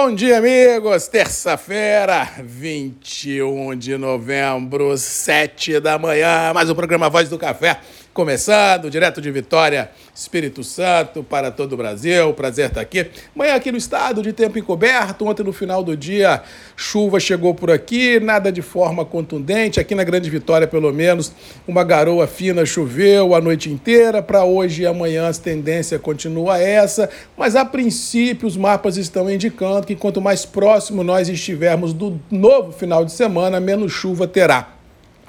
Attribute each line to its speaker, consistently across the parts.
Speaker 1: Bom dia, amigos! Terça-feira, 21 de novembro, 7 da manhã. Mais um programa Voz do Café começando, direto de Vitória, Espírito Santo, para todo o Brasil. Prazer estar aqui. Manhã aqui no estado, de tempo encoberto. Ontem, no final do dia, chuva chegou por aqui, nada de forma contundente. Aqui na Grande Vitória, pelo menos, uma garoa fina choveu a noite inteira. Para hoje e amanhã, a tendência continua essa, mas a princípio, os mapas estão indicando que quanto mais próximo nós estivermos do novo final de semana, menos chuva terá.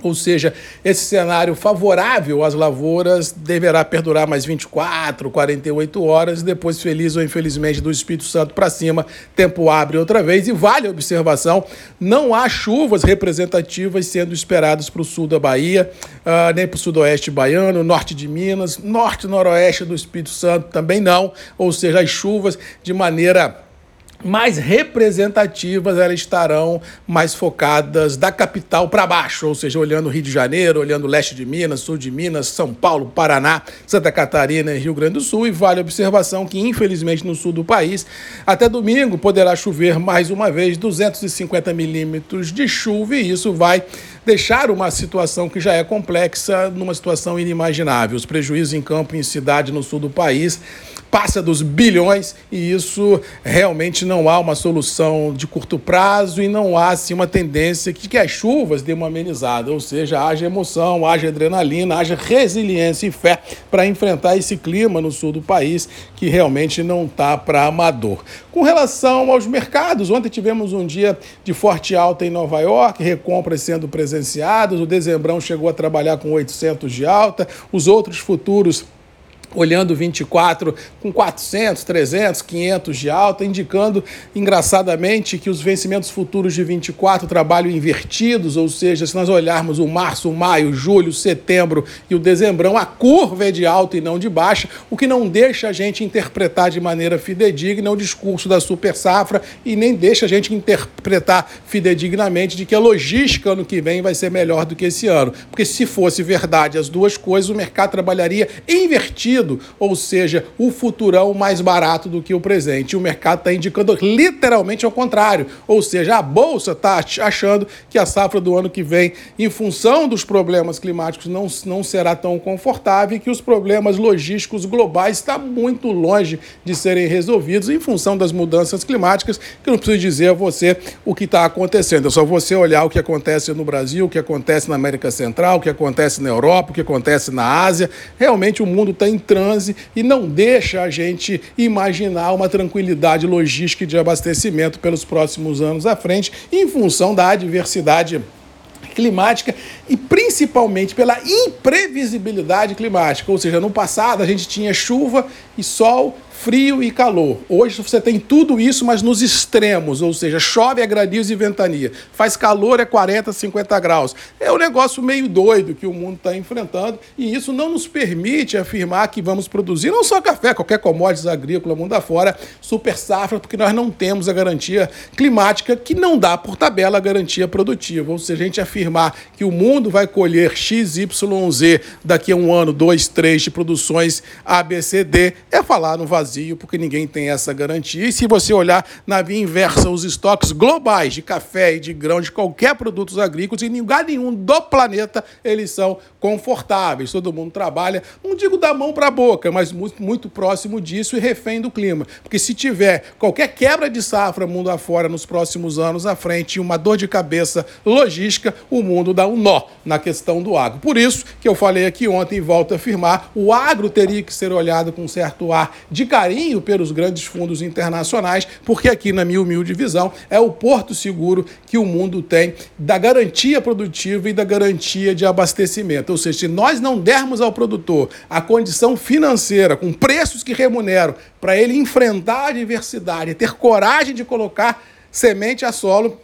Speaker 1: Ou seja, esse cenário favorável às lavouras deverá perdurar mais 24, 48 horas, depois, feliz ou infelizmente, do Espírito Santo para cima, tempo abre outra vez. E vale a observação: não há chuvas representativas sendo esperadas para o sul da Bahia, uh, nem para o sudoeste baiano, norte de Minas, norte e noroeste do Espírito Santo também não. Ou seja, as chuvas de maneira mais representativas, elas estarão mais focadas da capital para baixo, ou seja, olhando Rio de Janeiro, olhando leste de Minas, sul de Minas, São Paulo, Paraná, Santa Catarina e Rio Grande do Sul. E vale a observação que, infelizmente, no sul do país, até domingo poderá chover mais uma vez 250 milímetros de chuva, e isso vai deixar uma situação que já é complexa numa situação inimaginável. Os prejuízos em campo e em cidade no sul do país passa dos bilhões e isso realmente não há uma solução de curto prazo e não há assim, uma tendência que, que as chuvas dêem uma amenizada, ou seja, haja emoção, haja adrenalina, haja resiliência e fé para enfrentar esse clima no sul do país que realmente não está para amador. Com relação aos mercados, ontem tivemos um dia de forte alta em Nova York, recompras sendo presenciadas, o dezembrão chegou a trabalhar com 800 de alta, os outros futuros olhando 24 com 400, 300, 500 de alta, indicando engraçadamente que os vencimentos futuros de 24 trabalham invertidos, ou seja, se nós olharmos o março, o maio, julho, setembro e o dezembrão, a curva é de alta e não de baixa, o que não deixa a gente interpretar de maneira fidedigna o discurso da super safra e nem deixa a gente interpretar fidedignamente de que a logística ano que vem vai ser melhor do que esse ano, porque se fosse verdade as duas coisas, o mercado trabalharia invertido ou seja, o futurão mais barato do que o presente. O mercado está indicando literalmente ao contrário, ou seja, a bolsa está achando que a safra do ano que vem, em função dos problemas climáticos, não, não será tão confortável e que os problemas logísticos globais estão muito longe de serem resolvidos em função das mudanças climáticas, que eu não preciso dizer a você o que está acontecendo. É só você olhar o que acontece no Brasil, o que acontece na América Central, o que acontece na Europa, o que acontece na Ásia. Realmente o mundo está transe e não deixa a gente imaginar uma tranquilidade logística e de abastecimento pelos próximos anos à frente, em função da adversidade climática e principalmente pela imprevisibilidade climática. Ou seja, no passado a gente tinha chuva e sol frio e calor. Hoje você tem tudo isso, mas nos extremos, ou seja, chove é granizo e ventania, faz calor é 40, 50 graus. É um negócio meio doido que o mundo está enfrentando e isso não nos permite afirmar que vamos produzir não só café, qualquer commodities agrícola mundo afora, super safra, porque nós não temos a garantia climática que não dá por tabela a garantia produtiva. Ou seja, a gente afirmar que o mundo vai colher XYZ daqui a um ano, dois, três de produções ABCD é falar no vazio porque ninguém tem essa garantia. E se você olhar na via inversa os estoques globais de café e de grão, de qualquer produtos agrícolas, em lugar nenhum do planeta eles são confortáveis. Todo mundo trabalha, não digo da mão para a boca, mas muito, muito próximo disso e refém do clima. Porque se tiver qualquer quebra de safra mundo afora nos próximos anos à frente uma dor de cabeça logística, o mundo dá um nó na questão do agro. Por isso que eu falei aqui ontem e volto a afirmar, o agro teria que ser olhado com certo ar de carinho pelos grandes fundos internacionais, porque aqui, na minha humilde visão, é o porto seguro que o mundo tem da garantia produtiva e da garantia de abastecimento. Ou seja, se nós não dermos ao produtor a condição financeira, com preços que remuneram, para ele enfrentar a adversidade, ter coragem de colocar semente a solo,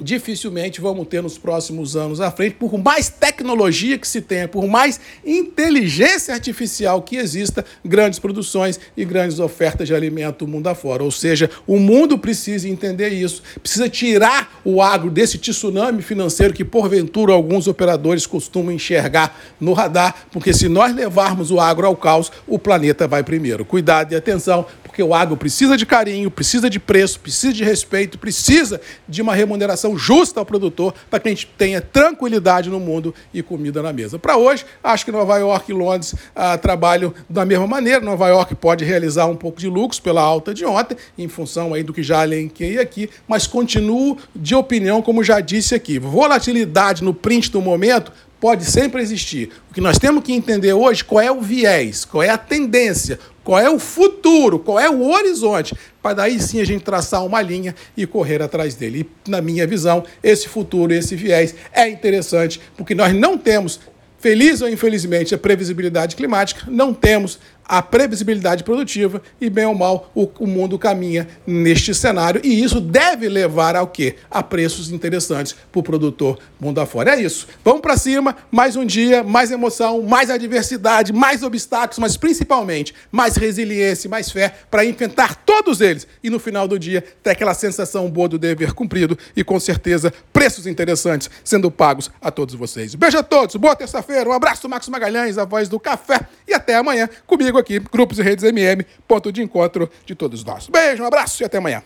Speaker 1: dificilmente vamos ter nos próximos anos à frente, por mais tecnologia que se tenha, por mais inteligência artificial que exista, grandes produções e grandes ofertas de alimento mundo afora. Ou seja, o mundo precisa entender isso, precisa tirar o agro desse tsunami financeiro que, porventura, alguns operadores costumam enxergar no radar, porque se nós levarmos o agro ao caos, o planeta vai primeiro. Cuidado e atenção, porque o agro precisa de carinho, precisa de preço, precisa de respeito, precisa de uma remuneração justa ao produtor para que a gente tenha tranquilidade no mundo e comida na mesa. Para hoje, acho que Nova York e Londres ah, trabalham da mesma maneira. Nova York pode realizar um pouco de lucros pela alta de ontem, em função aí do que já elenquei aqui, mas continuo de opinião, como já disse aqui. Volatilidade no print do momento pode sempre existir. O que nós temos que entender hoje qual é o viés, qual é a tendência, qual é o futuro, qual é o horizonte, para daí sim a gente traçar uma linha e correr atrás dele. E, na minha visão, esse futuro, esse viés é interessante, porque nós não temos, feliz ou infelizmente, a previsibilidade climática, não temos a previsibilidade produtiva e, bem ou mal, o, o, mundo caminha neste cenário. E isso deve levar ao quê? A preços interessantes para o produtor mundo afora. É isso. Vamos para cima, mais um dia, mais emoção, mais adversidade, mais obstáculos, mas principalmente mais resiliência, mais fé para enfrentar todos eles. E no final do dia, ter aquela sensação boa do dever cumprido e, com certeza, preços interessantes sendo pagos a todos vocês. Beijo a todos, boa terça-feira, um abraço, Marcos Magalhães, a voz do café, e até amanhã comigo aqui, Grupos e Redes MM, ponto de encontro de todos nós. Beijo, um abraço e até amanhã.